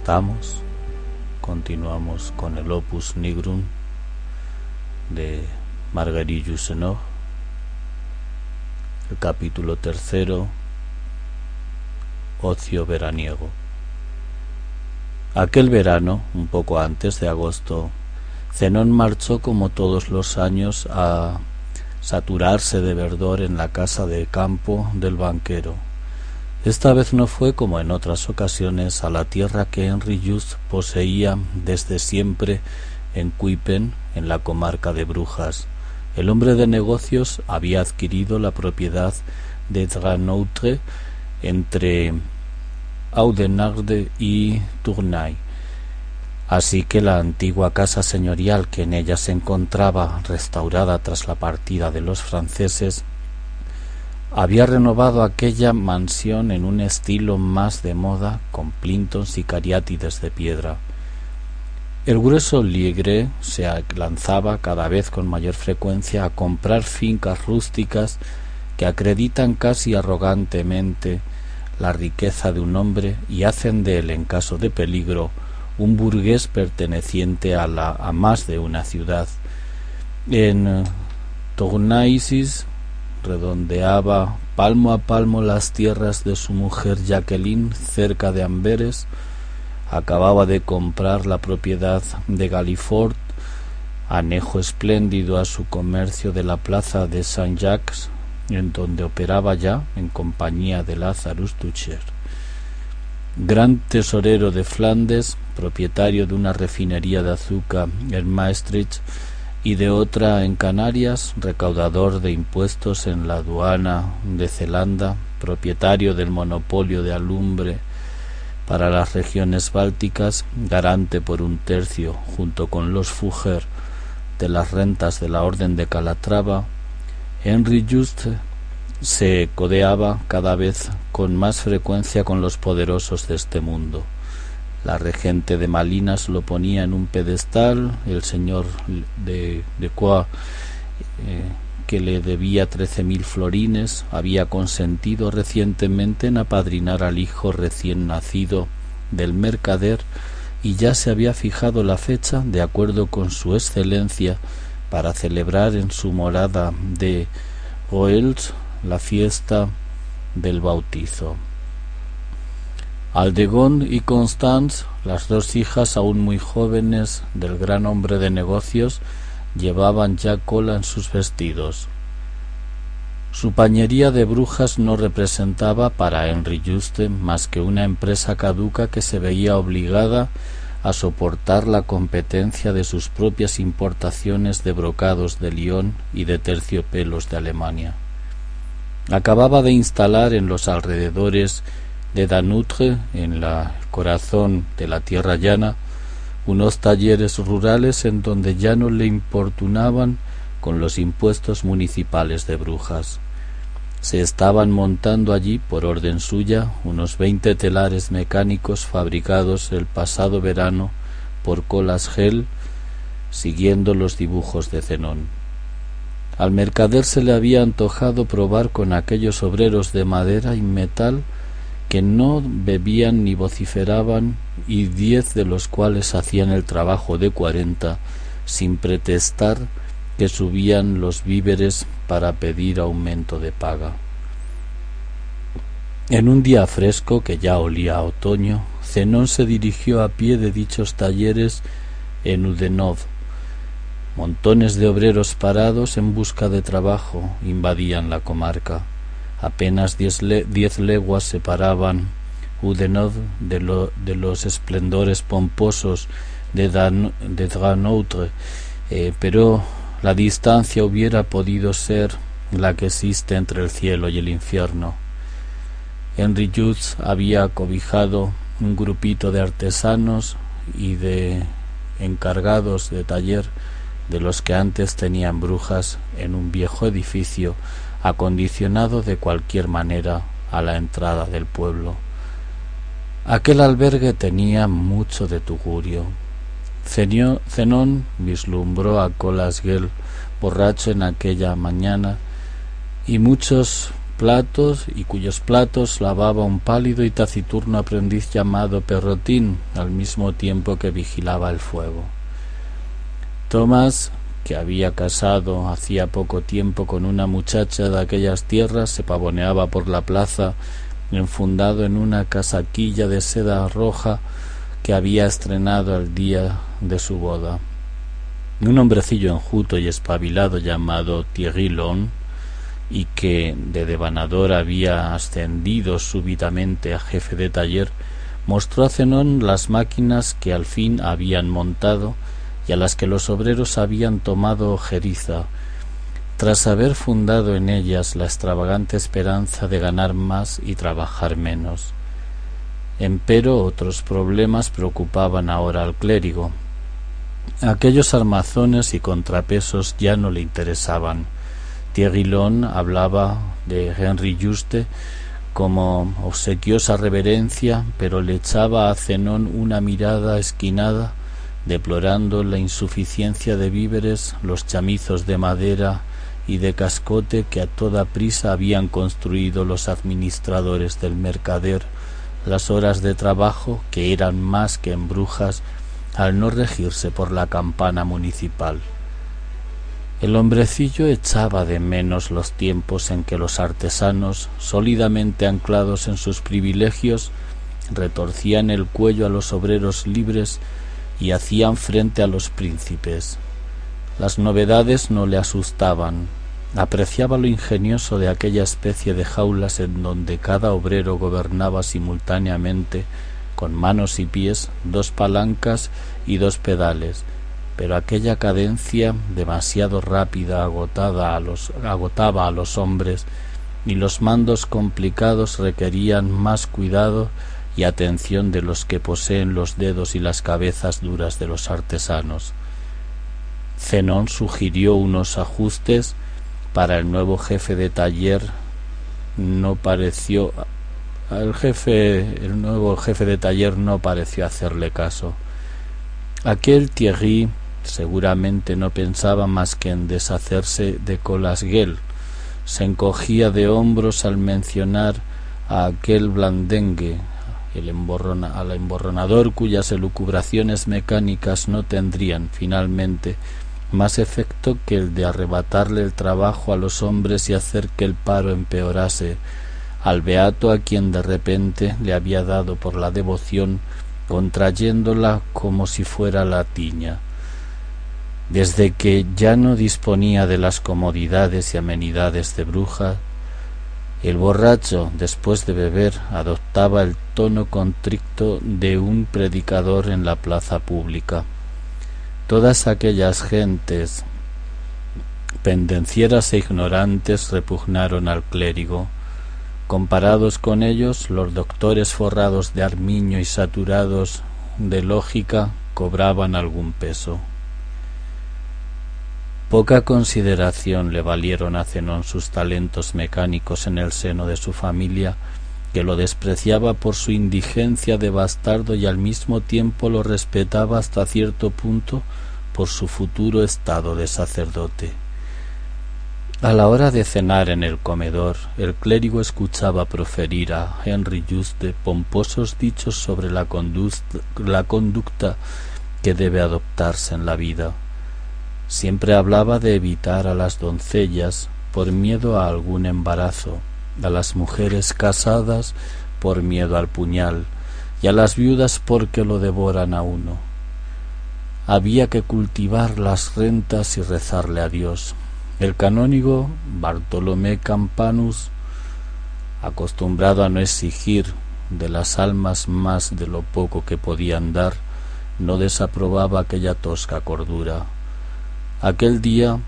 estamos. Continuamos con el Opus Nigrum de Marguerite Yourcenar, el capítulo tercero, Ocio veraniego. Aquel verano, un poco antes de agosto, Zenón marchó como todos los años a saturarse de verdor en la casa de campo del banquero esta vez no fue como en otras ocasiones a la tierra que Henry Just poseía desde siempre en Cuipen, en la comarca de Brujas. El hombre de negocios había adquirido la propiedad de Dranoutre entre Audenarde y Tournai. Así que la antigua casa señorial que en ella se encontraba restaurada tras la partida de los franceses había renovado aquella mansión en un estilo más de moda, con plintons y cariátides de piedra. El grueso Liegre se lanzaba cada vez con mayor frecuencia a comprar fincas rústicas que acreditan casi arrogantemente la riqueza de un hombre y hacen de él, en caso de peligro, un burgués perteneciente a, la, a más de una ciudad. En Tournaisis redondeaba palmo a palmo las tierras de su mujer Jacqueline cerca de Amberes, acababa de comprar la propiedad de Galifort, anejo espléndido a su comercio de la plaza de Saint-Jacques, en donde operaba ya en compañía de Lazarus Ducher. Gran tesorero de Flandes, propietario de una refinería de azúcar en Maastricht, y de otra en Canarias, recaudador de impuestos en la aduana de Zelanda, propietario del monopolio de alumbre para las regiones bálticas, garante por un tercio, junto con los Fugger, de las rentas de la Orden de Calatrava, Henry Just se codeaba cada vez con más frecuencia con los poderosos de este mundo. La regente de Malinas lo ponía en un pedestal, el señor de, de Coa, eh, que le debía trece mil florines, había consentido recientemente en apadrinar al hijo recién nacido del mercader y ya se había fijado la fecha, de acuerdo con su excelencia, para celebrar en su morada de Roels la fiesta del bautizo. Aldegón y Constance, las dos hijas aún muy jóvenes del gran hombre de negocios, llevaban ya cola en sus vestidos. Su pañería de brujas no representaba para Henry Juste más que una empresa caduca que se veía obligada a soportar la competencia de sus propias importaciones de brocados de Lyon y de terciopelos de Alemania. Acababa de instalar en los alrededores de Danutre, en el corazón de la tierra llana, unos talleres rurales en donde ya no le importunaban con los impuestos municipales de brujas. Se estaban montando allí, por orden suya, unos veinte telares mecánicos fabricados el pasado verano por Colas Gel, siguiendo los dibujos de Zenón. Al mercader se le había antojado probar con aquellos obreros de madera y metal que no bebían ni vociferaban y diez de los cuales hacían el trabajo de cuarenta sin pretestar que subían los víveres para pedir aumento de paga. En un día fresco que ya olía a otoño, Zenón se dirigió a pie de dichos talleres en Udenov. Montones de obreros parados en busca de trabajo invadían la comarca. Apenas diez, leguas separaban Udenov de, de, los esplendores pomposos de, Dan, de Dranoutre, eh, pero la distancia hubiera podido ser la que existe entre el cielo y el infierno. Henry Jutz había cobijado un grupito de artesanos y de encargados de taller de los que antes tenían brujas en un viejo edificio acondicionado de cualquier manera a la entrada del pueblo. Aquel albergue tenía mucho de tugurio. Zenón vislumbró a Colasguel borracho en aquella mañana y muchos platos y cuyos platos lavaba un pálido y taciturno aprendiz llamado Perrotín, al mismo tiempo que vigilaba el fuego. Tomás, que había casado hacía poco tiempo con una muchacha de aquellas tierras, se pavoneaba por la plaza, enfundado en una casaquilla de seda roja que había estrenado el día de su boda. Un hombrecillo enjuto y espabilado llamado Thierry y que de devanador había ascendido súbitamente a jefe de taller, mostró a Zenón las máquinas que al fin habían montado a las que los obreros habían tomado ojeriza, tras haber fundado en ellas la extravagante esperanza de ganar más y trabajar menos. Empero otros problemas preocupaban ahora al clérigo. Aquellos armazones y contrapesos ya no le interesaban, Thierry hablaba de Henry Juste como obsequiosa reverencia, pero le echaba a Zenón una mirada esquinada, deplorando la insuficiencia de víveres, los chamizos de madera y de cascote que a toda prisa habían construido los administradores del mercader, las horas de trabajo que eran más que en brujas al no regirse por la campana municipal. El hombrecillo echaba de menos los tiempos en que los artesanos, sólidamente anclados en sus privilegios, retorcían el cuello a los obreros libres y hacían frente a los príncipes. Las novedades no le asustaban, apreciaba lo ingenioso de aquella especie de jaulas en donde cada obrero gobernaba simultáneamente con manos y pies dos palancas y dos pedales, pero aquella cadencia demasiado rápida agotada a los, agotaba a los hombres y los mandos complicados requerían más cuidado y atención de los que poseen los dedos y las cabezas duras de los artesanos. Zenón sugirió unos ajustes para el nuevo jefe de taller no pareció el jefe el nuevo jefe de taller no pareció hacerle caso aquel Thierry Seguramente no pensaba más que en deshacerse de Colasguel. Se encogía de hombros al mencionar a aquel blandengue, el al emborronador cuyas elucubraciones mecánicas no tendrían, finalmente, más efecto que el de arrebatarle el trabajo a los hombres y hacer que el paro empeorase, al beato a quien de repente le había dado por la devoción, contrayéndola como si fuera la tiña. Desde que ya no disponía de las comodidades y amenidades de bruja, el borracho, después de beber, adoptaba el tono contricto de un predicador en la plaza pública. Todas aquellas gentes pendencieras e ignorantes repugnaron al clérigo. Comparados con ellos, los doctores forrados de armiño y saturados de lógica cobraban algún peso. Poca consideración le valieron a Zenón sus talentos mecánicos en el seno de su familia, que lo despreciaba por su indigencia de bastardo y al mismo tiempo lo respetaba hasta cierto punto por su futuro estado de sacerdote. A la hora de cenar en el comedor, el clérigo escuchaba proferir a Henry Juste pomposos dichos sobre la, la conducta que debe adoptarse en la vida Siempre hablaba de evitar a las doncellas por miedo a algún embarazo, a las mujeres casadas por miedo al puñal, y a las viudas porque lo devoran a uno. Había que cultivar las rentas y rezarle a Dios. El canónigo Bartolomé Campanus, acostumbrado a no exigir de las almas más de lo poco que podían dar, no desaprobaba aquella tosca cordura Aquel día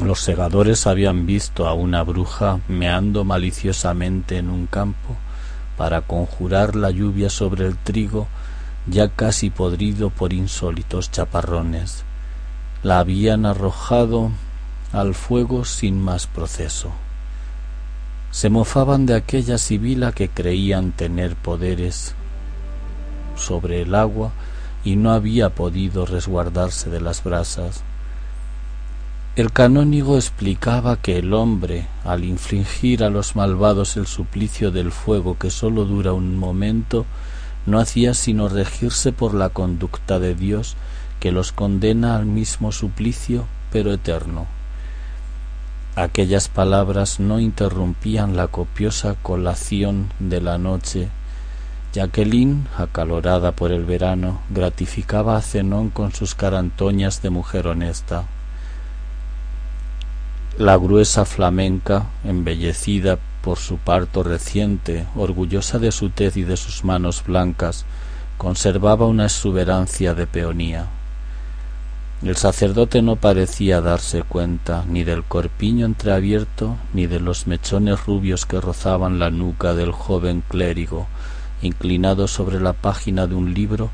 los segadores habían visto a una bruja meando maliciosamente en un campo para conjurar la lluvia sobre el trigo ya casi podrido por insólitos chaparrones. La habían arrojado al fuego sin más proceso. Se mofaban de aquella sibila que creían tener poderes sobre el agua y no había podido resguardarse de las brasas. El canónigo explicaba que el hombre, al infligir a los malvados el suplicio del fuego que sólo dura un momento, no hacía sino regirse por la conducta de Dios que los condena al mismo suplicio, pero eterno. Aquellas palabras no interrumpían la copiosa colación de la noche. Jacqueline, acalorada por el verano, gratificaba a Zenón con sus carantoñas de mujer honesta. La gruesa flamenca, embellecida por su parto reciente, orgullosa de su tez y de sus manos blancas, conservaba una exuberancia de peonía. El sacerdote no parecía darse cuenta ni del corpiño entreabierto ni de los mechones rubios que rozaban la nuca del joven clérigo, inclinado sobre la página de un libro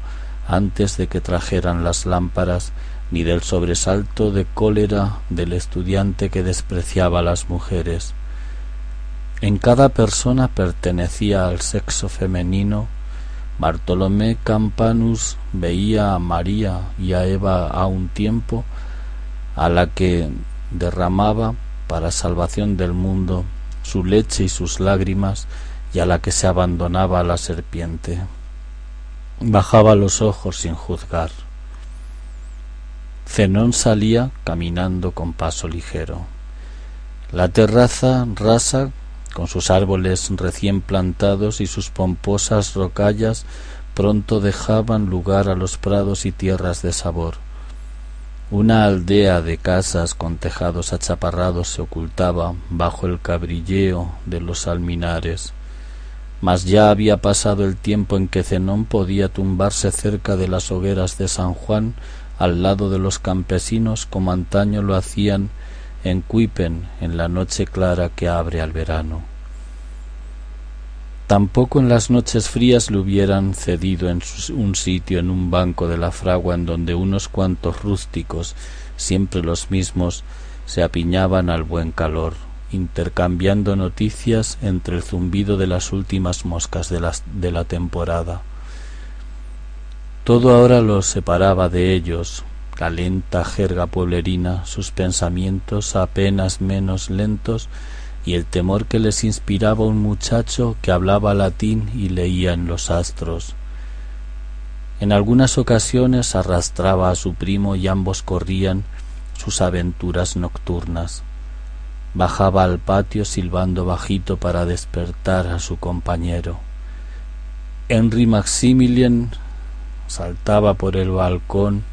antes de que trajeran las lámparas, ni del sobresalto de cólera del estudiante que despreciaba a las mujeres. En cada persona pertenecía al sexo femenino Bartolomé Campanus veía a María y a Eva a un tiempo, a la que derramaba para salvación del mundo su leche y sus lágrimas, y a la que se abandonaba a la serpiente. Bajaba los ojos sin juzgar. Zenón salía caminando con paso ligero. La terraza rasa con sus árboles recién plantados y sus pomposas rocallas pronto dejaban lugar a los prados y tierras de sabor. Una aldea de casas con tejados achaparrados se ocultaba bajo el cabrilleo de los alminares, mas ya había pasado el tiempo en que Zenón podía tumbarse cerca de las hogueras de San Juan al lado de los campesinos como antaño lo hacían en Cuipen en la noche clara que abre al verano. Tampoco en las noches frías le hubieran cedido en un sitio en un banco de la fragua en donde unos cuantos rústicos, siempre los mismos, se apiñaban al buen calor, intercambiando noticias entre el zumbido de las últimas moscas de, de la temporada. Todo ahora los separaba de ellos, la lenta jerga pueblerina, sus pensamientos apenas menos lentos y el temor que les inspiraba un muchacho que hablaba latín y leía en los astros. En algunas ocasiones arrastraba a su primo y ambos corrían sus aventuras nocturnas. Bajaba al patio silbando bajito para despertar a su compañero. Henry Maximilian saltaba por el balcón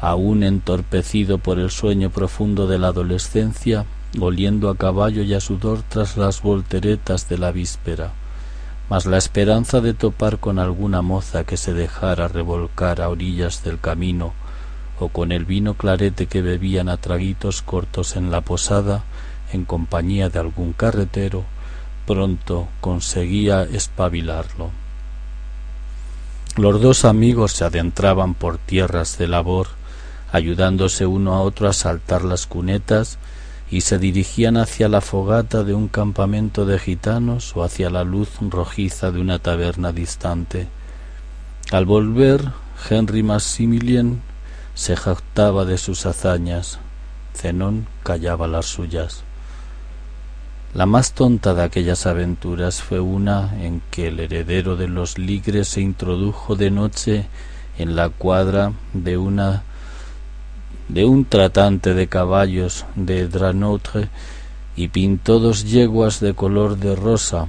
aún entorpecido por el sueño profundo de la adolescencia, oliendo a caballo y a sudor tras las volteretas de la víspera, mas la esperanza de topar con alguna moza que se dejara revolcar a orillas del camino, o con el vino clarete que bebían a traguitos cortos en la posada, en compañía de algún carretero, pronto conseguía espabilarlo. Los dos amigos se adentraban por tierras de labor, ayudándose uno a otro a saltar las cunetas, y se dirigían hacia la fogata de un campamento de gitanos o hacia la luz rojiza de una taberna distante. Al volver, Henry Maximilien se jactaba de sus hazañas. Zenón callaba las suyas. La más tonta de aquellas aventuras fue una en que el heredero de los ligres se introdujo de noche en la cuadra de una de un tratante de caballos de Dranoutre y pintó dos yeguas de color de rosa.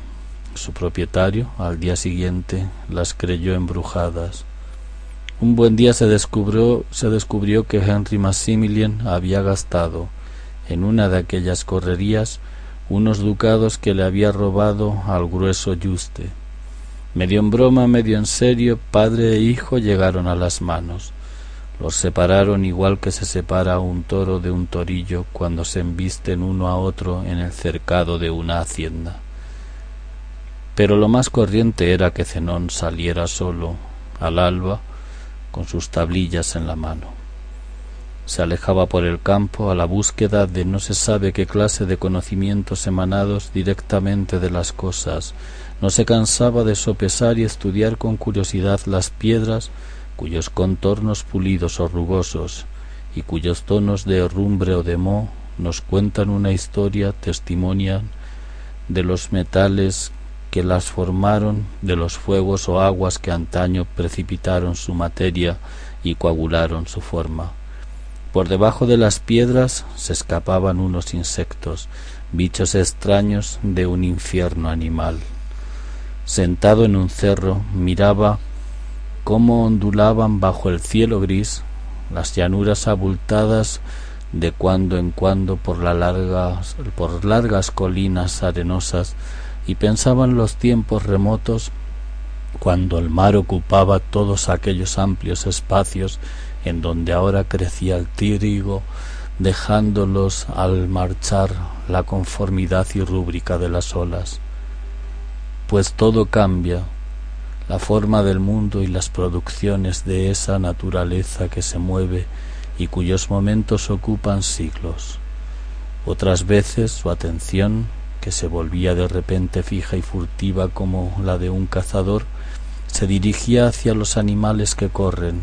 Su propietario, al día siguiente, las creyó embrujadas. Un buen día se descubrió, se descubrió que Henry Maximilian había gastado en una de aquellas correrías unos ducados que le había robado al grueso Juste. Medio en broma, medio en serio, padre e hijo llegaron a las manos. Los separaron igual que se separa un toro de un torillo cuando se embisten uno a otro en el cercado de una hacienda. Pero lo más corriente era que Zenón saliera solo al alba con sus tablillas en la mano. Se alejaba por el campo a la búsqueda de no se sabe qué clase de conocimientos emanados directamente de las cosas. No se cansaba de sopesar y estudiar con curiosidad las piedras cuyos contornos pulidos o rugosos y cuyos tonos de herrumbre o de moho nos cuentan una historia, testimonian de los metales que las formaron, de los fuegos o aguas que antaño precipitaron su materia y coagularon su forma. Por debajo de las piedras se escapaban unos insectos, bichos extraños de un infierno animal. Sentado en un cerro, miraba cómo ondulaban bajo el cielo gris las llanuras abultadas de cuando en cuando por, largas, por largas colinas arenosas y pensaban los tiempos remotos cuando el mar ocupaba todos aquellos amplios espacios en donde ahora crecía el trigo, dejándolos al marchar la conformidad y rúbrica de las olas. Pues todo cambia, la forma del mundo y las producciones de esa naturaleza que se mueve y cuyos momentos ocupan siglos. Otras veces su atención, que se volvía de repente fija y furtiva como la de un cazador, se dirigía hacia los animales que corren,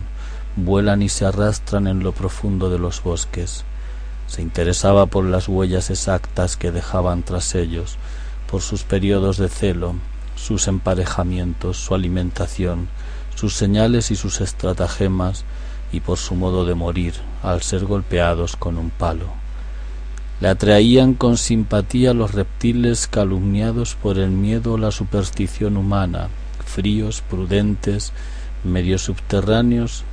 vuelan y se arrastran en lo profundo de los bosques. Se interesaba por las huellas exactas que dejaban tras ellos, por sus periodos de celo, sus emparejamientos, su alimentación, sus señales y sus estratagemas, y por su modo de morir al ser golpeados con un palo. Le atraían con simpatía los reptiles calumniados por el miedo o la superstición humana, fríos, prudentes, medio subterráneos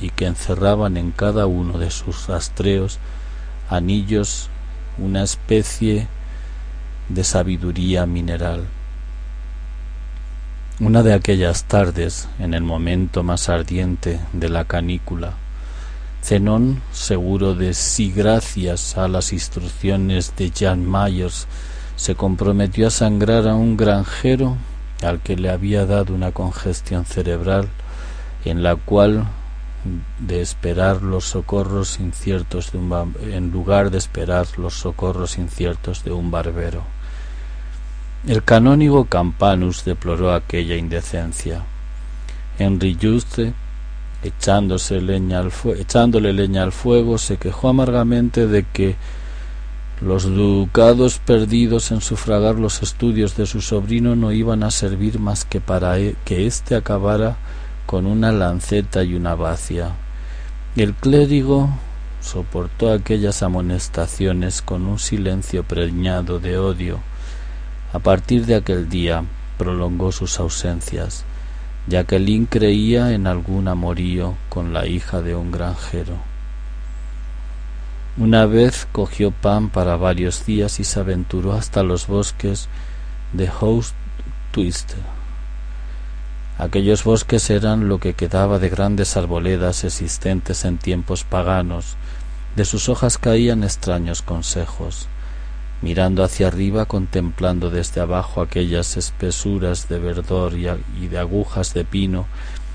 y que encerraban en cada uno de sus rastreos anillos una especie de sabiduría mineral. Una de aquellas tardes, en el momento más ardiente de la canícula, Zenón, seguro de sí gracias a las instrucciones de Jan Myers, se comprometió a sangrar a un granjero al que le había dado una congestión cerebral en la cual de esperar los socorros inciertos de un en lugar de esperar los socorros inciertos de un barbero. El canónigo Campanus deploró aquella indecencia. Henry Juste, echándose leña al echándole leña al fuego, se quejó amargamente de que los ducados perdidos en sufragar los estudios de su sobrino no iban a servir más que para e, que éste acabara con una lanceta y una bacia. El clérigo soportó aquellas amonestaciones con un silencio preñado de odio a partir de aquel día prolongó sus ausencias. Jacqueline creía en algún amorío con la hija de un granjero. Una vez cogió pan para varios días y se aventuró hasta los bosques de House Twister. Aquellos bosques eran lo que quedaba de grandes arboledas existentes en tiempos paganos. De sus hojas caían extraños consejos mirando hacia arriba, contemplando desde abajo aquellas espesuras de verdor y de agujas de pino,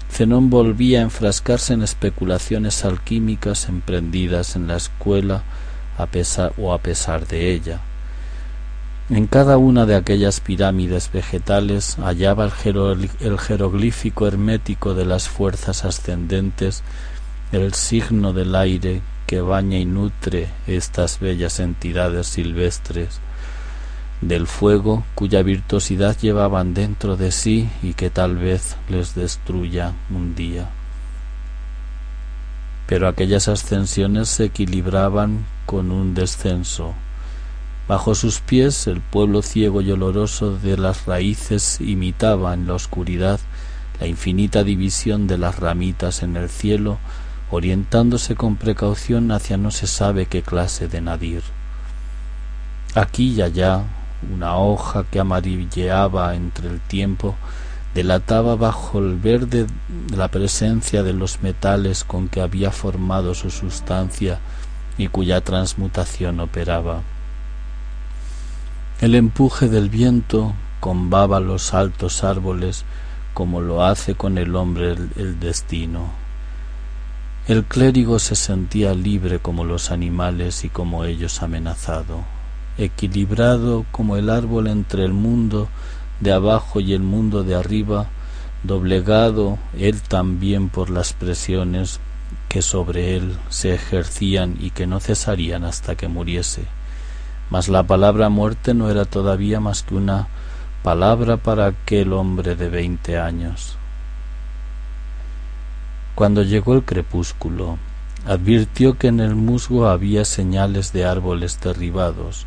Zenón volvía a enfrascarse en especulaciones alquímicas emprendidas en la escuela a o a pesar de ella. En cada una de aquellas pirámides vegetales hallaba el, el jeroglífico hermético de las fuerzas ascendentes, el signo del aire que baña y nutre estas bellas entidades silvestres del fuego cuya virtuosidad llevaban dentro de sí y que tal vez les destruya un día. Pero aquellas ascensiones se equilibraban con un descenso. Bajo sus pies el pueblo ciego y oloroso de las raíces imitaba en la oscuridad la infinita división de las ramitas en el cielo orientándose con precaución hacia no se sabe qué clase de nadir. Aquí y allá una hoja que amarilleaba entre el tiempo delataba bajo el verde la presencia de los metales con que había formado su sustancia y cuya transmutación operaba. El empuje del viento combaba los altos árboles como lo hace con el hombre el destino. El clérigo se sentía libre como los animales y como ellos amenazado, equilibrado como el árbol entre el mundo de abajo y el mundo de arriba, doblegado él también por las presiones que sobre él se ejercían y que no cesarían hasta que muriese. Mas la palabra muerte no era todavía más que una palabra para aquel hombre de veinte años. Cuando llegó el crepúsculo, advirtió que en el musgo había señales de árboles derribados.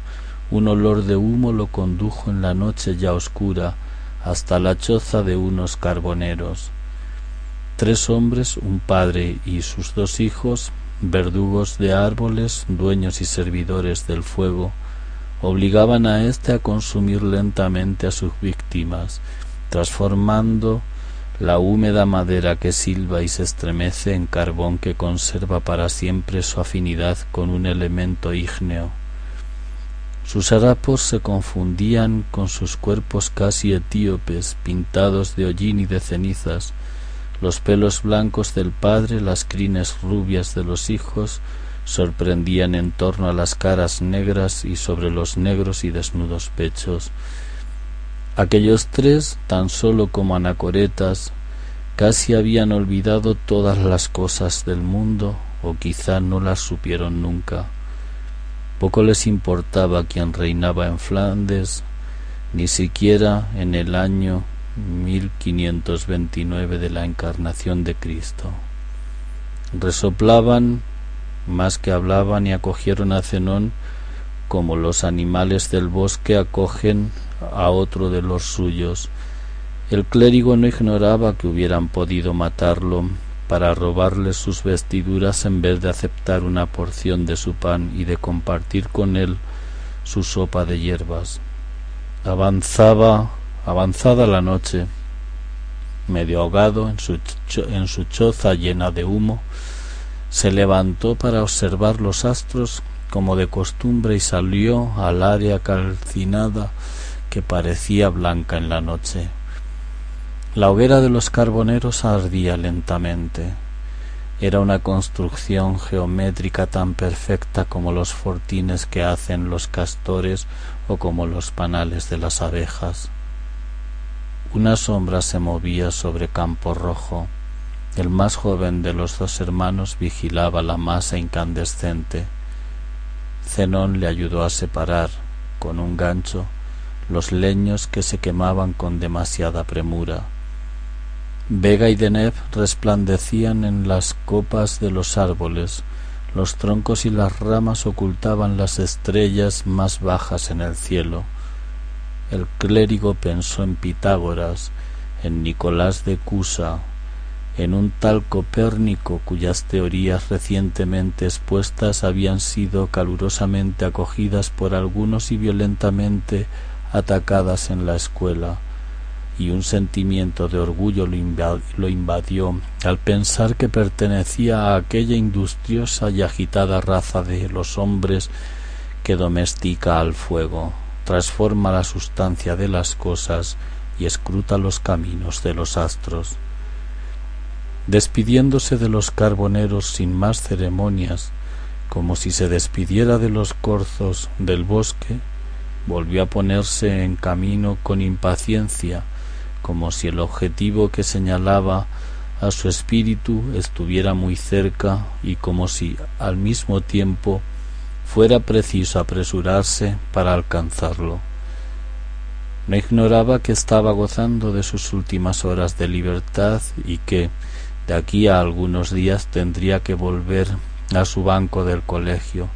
Un olor de humo lo condujo en la noche ya oscura hasta la choza de unos carboneros. Tres hombres, un padre y sus dos hijos, verdugos de árboles, dueños y servidores del fuego, obligaban a éste a consumir lentamente a sus víctimas, transformando la húmeda madera que silba y se estremece en carbón que conserva para siempre su afinidad con un elemento ígneo. Sus harapos se confundían con sus cuerpos casi etíopes, pintados de hollín y de cenizas, los pelos blancos del padre, las crines rubias de los hijos, sorprendían en torno a las caras negras y sobre los negros y desnudos pechos. Aquellos tres, tan solo como anacoretas, casi habían olvidado todas las cosas del mundo, o quizá no las supieron nunca. Poco les importaba quién reinaba en Flandes, ni siquiera en el año 1529 de la encarnación de Cristo. Resoplaban más que hablaban y acogieron a Zenón como los animales del bosque acogen a otro de los suyos. El clérigo no ignoraba que hubieran podido matarlo para robarle sus vestiduras en vez de aceptar una porción de su pan y de compartir con él su sopa de hierbas. Avanzaba, avanzada la noche, medio ahogado en su, en su choza llena de humo, se levantó para observar los astros como de costumbre y salió al área calcinada que parecía blanca en la noche. La hoguera de los carboneros ardía lentamente. Era una construcción geométrica tan perfecta como los fortines que hacen los castores o como los panales de las abejas. Una sombra se movía sobre campo rojo. El más joven de los dos hermanos vigilaba la masa incandescente. Zenón le ayudó a separar, con un gancho, los leños que se quemaban con demasiada premura. Vega y Deneb resplandecían en las copas de los árboles, los troncos y las ramas ocultaban las estrellas más bajas en el cielo. El clérigo pensó en Pitágoras, en Nicolás de Cusa, en un tal Copérnico cuyas teorías recientemente expuestas habían sido calurosamente acogidas por algunos y violentamente atacadas en la escuela, y un sentimiento de orgullo lo invadió al pensar que pertenecía a aquella industriosa y agitada raza de los hombres que domestica al fuego, transforma la sustancia de las cosas y escruta los caminos de los astros. Despidiéndose de los carboneros sin más ceremonias, como si se despidiera de los corzos del bosque, volvió a ponerse en camino con impaciencia, como si el objetivo que señalaba a su espíritu estuviera muy cerca y como si al mismo tiempo fuera preciso apresurarse para alcanzarlo. No ignoraba que estaba gozando de sus últimas horas de libertad y que, de aquí a algunos días tendría que volver a su banco del colegio,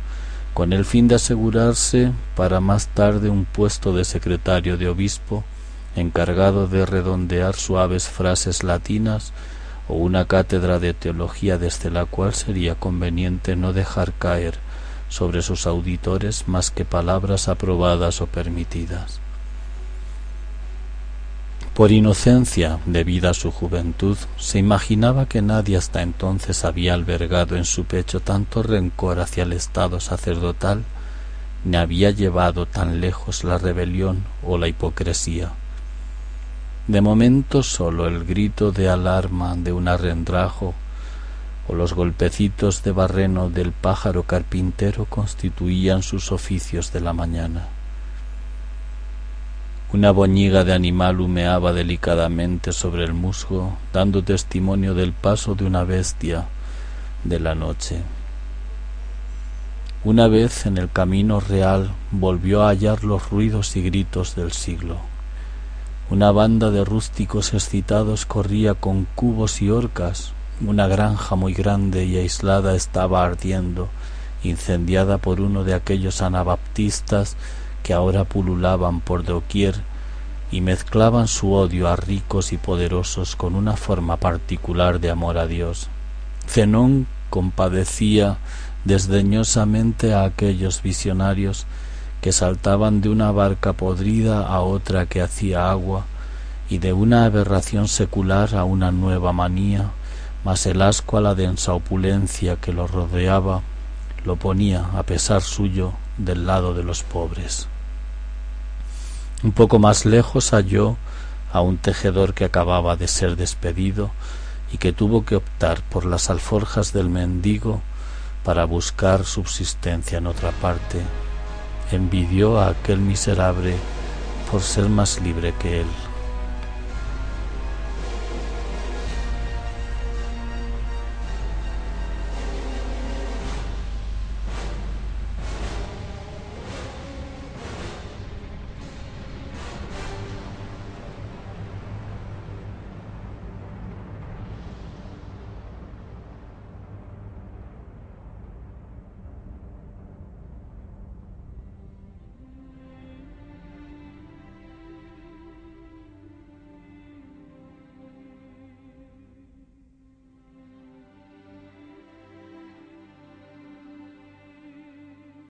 con el fin de asegurarse para más tarde un puesto de secretario de obispo, encargado de redondear suaves frases latinas o una cátedra de teología desde la cual sería conveniente no dejar caer sobre sus auditores más que palabras aprobadas o permitidas. Por inocencia, debida a su juventud, se imaginaba que nadie hasta entonces había albergado en su pecho tanto rencor hacia el estado sacerdotal, ni había llevado tan lejos la rebelión o la hipocresía. De momento sólo el grito de alarma de un arrendrajo o los golpecitos de barreno del pájaro carpintero constituían sus oficios de la mañana. Una boñiga de animal humeaba delicadamente sobre el musgo, dando testimonio del paso de una bestia, de la noche. Una vez en el camino real volvió a hallar los ruidos y gritos del siglo. Una banda de rústicos excitados corría con cubos y orcas. Una granja muy grande y aislada estaba ardiendo, incendiada por uno de aquellos anabaptistas que ahora pululaban por doquier y mezclaban su odio a ricos y poderosos con una forma particular de amor a Dios. Zenón compadecía desdeñosamente a aquellos visionarios que saltaban de una barca podrida a otra que hacía agua y de una aberración secular a una nueva manía, mas el asco a la densa opulencia que lo rodeaba lo ponía, a pesar suyo, del lado de los pobres. Un poco más lejos halló a un tejedor que acababa de ser despedido y que tuvo que optar por las alforjas del mendigo para buscar subsistencia en otra parte, envidió a aquel miserable por ser más libre que él.